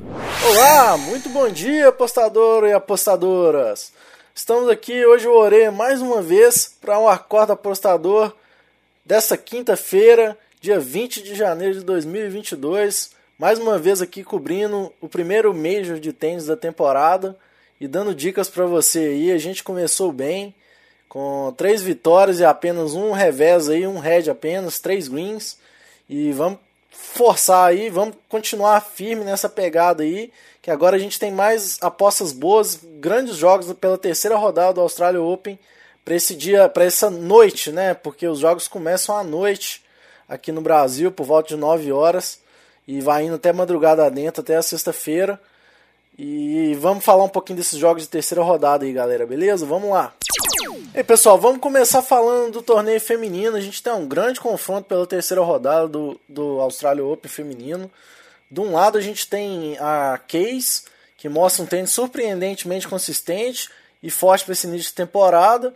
Olá, muito bom dia, apostador e apostadoras. Estamos aqui hoje eu orei mais uma vez para um acordo apostador dessa quinta-feira, dia 20 de janeiro de 2022. Mais uma vez aqui cobrindo o primeiro Major de tênis da temporada e dando dicas para você aí. A gente começou bem, com três vitórias e apenas um revés aí, um red apenas, três greens. E vamos forçar aí, vamos continuar firme nessa pegada aí, que agora a gente tem mais apostas boas, grandes jogos pela terceira rodada do Australia Open para esse dia, para essa noite, né? Porque os jogos começam à noite aqui no Brasil por volta de 9 horas e vai indo até madrugada dentro, até a sexta-feira. E vamos falar um pouquinho desses jogos de terceira rodada aí, galera, beleza? Vamos lá. E pessoal, vamos começar falando do torneio feminino. A gente tem um grande confronto pela terceira rodada do, do Australia Open feminino. De um lado a gente tem a Case, que mostra um tênis surpreendentemente consistente e forte para esse início de temporada.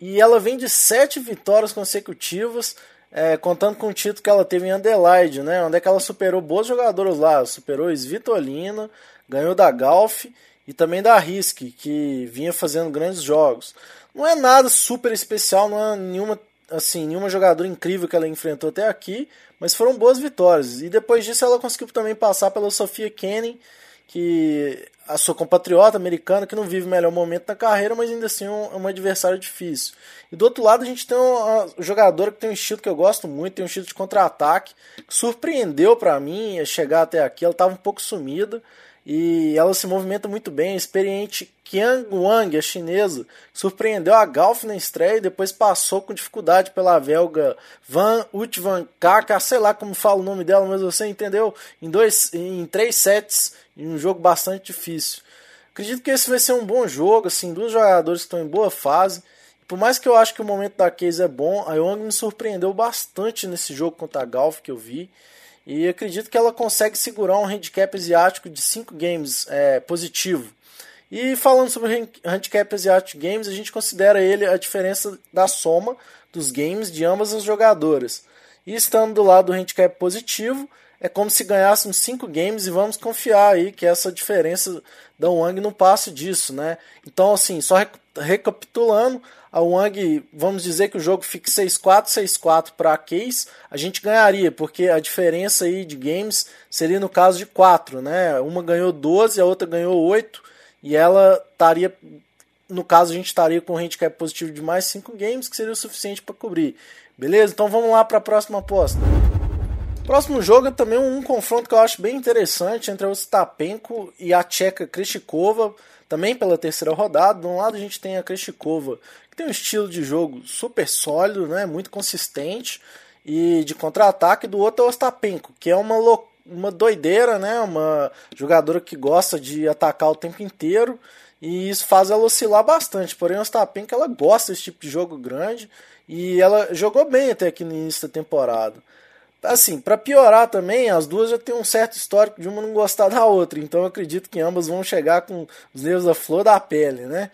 E ela vem de sete vitórias consecutivas, é, contando com o título que ela teve em Adelaide, né, onde é que ela superou boas jogadoras lá. Superou Svitolina, ganhou da Golf e também da Risk, que vinha fazendo grandes jogos. Não é nada super especial, não é nenhuma assim, nenhuma jogadora incrível que ela enfrentou até aqui, mas foram boas vitórias. E depois disso ela conseguiu também passar pela Sofia Kenning, que a sua compatriota americana, que não vive o melhor momento na carreira, mas ainda assim é um, é um adversário difícil. E do outro lado a gente tem uma jogadora que tem um estilo que eu gosto muito, tem um estilo de contra-ataque, que surpreendeu para mim chegar até aqui, ela estava um pouco sumida, e ela se movimenta muito bem. A experiente Qiang Wang, a chinesa, surpreendeu a Golf na estreia e depois passou com dificuldade pela belga Van Utvan Kaka, sei lá como fala o nome dela, mas você entendeu? Em, dois, em três sets, em um jogo bastante difícil. Acredito que esse vai ser um bom jogo, assim, dois jogadores estão em boa fase. Por mais que eu acho que o momento da Case é bom, a Young me surpreendeu bastante nesse jogo contra a Golf que eu vi. E acredito que ela consegue segurar um handicap asiático de 5 games é, positivo. E falando sobre o handicap asiático games, a gente considera ele a diferença da soma dos games de ambas as jogadoras. E estando do lado do handicap positivo, é como se ganhássemos 5 games e vamos confiar aí que essa diferença da Wang não passe disso, né? Então, assim, só recapitulando, a Wang, vamos dizer que o jogo fique 6-4, 6-4 para a Case, a gente ganharia, porque a diferença aí de games seria no caso de 4, né? Uma ganhou 12, a outra ganhou 8, e ela estaria, no caso a gente estaria com um handicap positivo de mais 5 games, que seria o suficiente para cobrir. Beleza? Então vamos lá para a próxima aposta. Próximo jogo é também um confronto que eu acho bem interessante entre o Stapenko e a tcheca Krishikova, também pela terceira rodada. De um lado a gente tem a Krishikova, que tem um estilo de jogo super sólido, né, muito consistente e de contra-ataque. Do outro é o Ostapenko, que é uma, uma doideira, né, uma jogadora que gosta de atacar o tempo inteiro e isso faz ela oscilar bastante. Porém, o Ostapenko ela gosta desse tipo de jogo grande e ela jogou bem até aqui no início da temporada. Assim, para piorar também, as duas já têm um certo histórico de uma não gostar da outra, então eu acredito que ambas vão chegar com os nervos à flor da pele, né?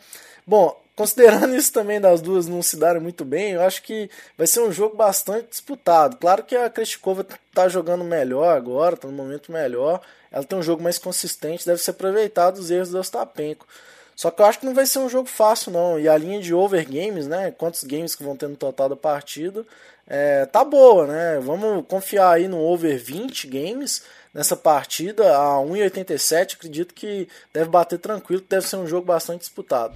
Bom, considerando isso também das duas não se darem muito bem, eu acho que vai ser um jogo bastante disputado. Claro que a Kreshkova está jogando melhor agora, está no momento melhor, ela tem um jogo mais consistente, deve ser aproveitado os erros do Ostapenko. Só que eu acho que não vai ser um jogo fácil, não. E a linha de over games, né? Quantos games que vão ter no total da partida, é, tá boa, né? Vamos confiar aí no over 20 games nessa partida a 1,87. Acredito que deve bater tranquilo, deve ser um jogo bastante disputado.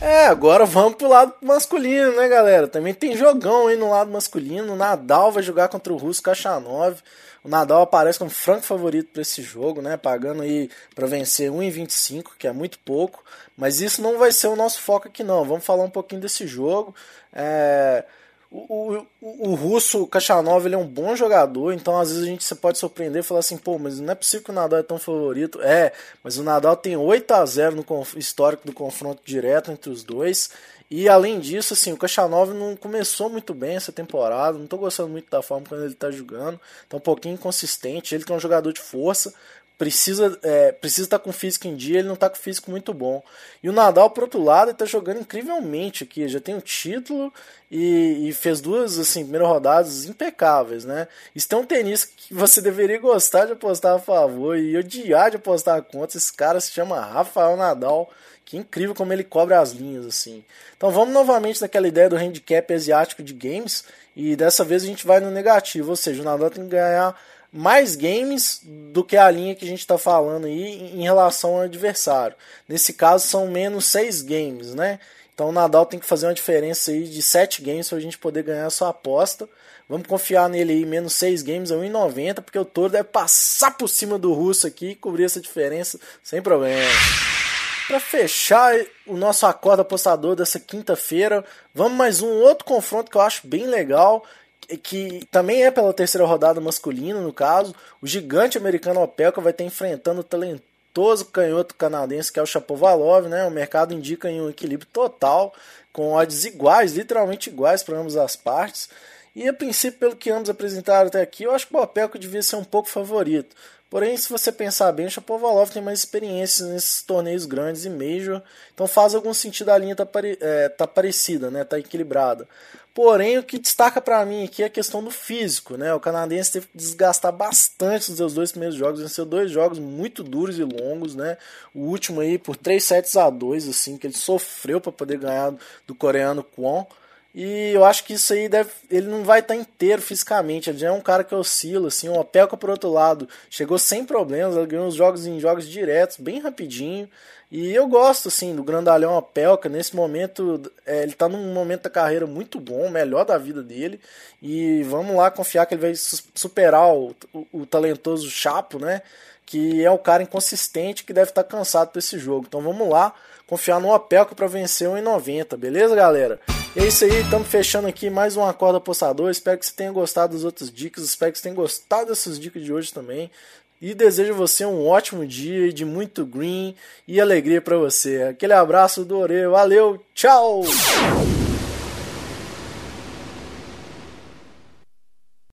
É, agora vamos pro lado masculino, né, galera? Também tem jogão aí no lado masculino. O Nadal vai jogar contra o Russo Kachanov. O Nadal aparece como franco favorito para esse jogo, né? Pagando aí para vencer 1,25, que é muito pouco. Mas isso não vai ser o nosso foco aqui, não. Vamos falar um pouquinho desse jogo. É o, o, o russo Kachanov ele é um bom jogador, então às vezes a gente você pode surpreender e falar assim, pô, mas não é possível que o Nadal é tão favorito. É, mas o Nadal tem 8 a 0 no histórico do confronto direto entre os dois. E além disso, assim, o Kachanov não começou muito bem essa temporada, não estou gostando muito da forma como ele está jogando, tá um pouquinho inconsistente. Ele que é um jogador de força, precisa é, precisa estar tá com físico em dia, ele não está com físico muito bom. E o Nadal, por outro lado, está jogando incrivelmente aqui, já tem um título e, e, fez duas assim, primeiras rodadas impecáveis, né? Isso tem um tenista que você deveria gostar de apostar a favor e odiar de apostar contra. Esse cara se chama Rafael Nadal. Que incrível como ele cobra as linhas assim. Então vamos novamente naquela ideia do handicap asiático de games e dessa vez a gente vai no negativo, ou seja, o Nadal tem que ganhar mais games do que a linha que a gente está falando aí em relação ao adversário. Nesse caso são menos 6 games, né? Então o Nadal tem que fazer uma diferença aí de 7 games para a gente poder ganhar a sua aposta. Vamos confiar nele aí, menos 6 games a 1,90, porque o Toro deve passar por cima do russo aqui e cobrir essa diferença sem problema. Para fechar o nosso acordo apostador dessa quinta-feira, vamos mais um outro confronto que eu acho bem legal, que também é pela terceira rodada masculina, no caso. O gigante americano Opelka vai estar enfrentando o talentoso canhoto canadense que é o Chapovalov, né? O mercado indica em um equilíbrio total, com odds iguais, literalmente iguais para ambas as partes. E a princípio, pelo que ambos apresentaram até aqui, eu acho que o Opelka devia ser um pouco favorito. Porém, se você pensar bem, o Chapovalov tem mais experiência nesses torneios grandes e major, então faz algum sentido a linha tá, pare é, tá parecida, né? Tá equilibrada. Porém, o que destaca para mim aqui é a questão do físico, né? O canadense teve que desgastar bastante nos seus dois primeiros jogos, venceu dois jogos muito duros e longos, né? O último aí por 3 sets a 2, assim, que ele sofreu para poder ganhar do coreano Kwon. E eu acho que isso aí deve, ele não vai estar tá inteiro fisicamente. Ele já é um cara que oscila, assim. O Opelka, por outro lado, chegou sem problemas. Ele ganhou os jogos em jogos diretos, bem rapidinho. E eu gosto, assim, do grandalhão Opelka. Nesse momento, é, ele está num momento da carreira muito bom, melhor da vida dele. E vamos lá confiar que ele vai superar o, o, o talentoso Chapo, né? Que é o cara inconsistente que deve estar tá cansado para esse jogo. Então vamos lá confiar no Opelka para vencer 1,90, beleza, galera? É isso aí, estamos fechando aqui mais um Acorda Apostador. Espero que você tenha gostado das outras dicas. Espero que você tenha gostado dessas dicas de hoje também. E desejo você um ótimo dia de muito green e alegria para você. Aquele abraço do Ore. Valeu, tchau!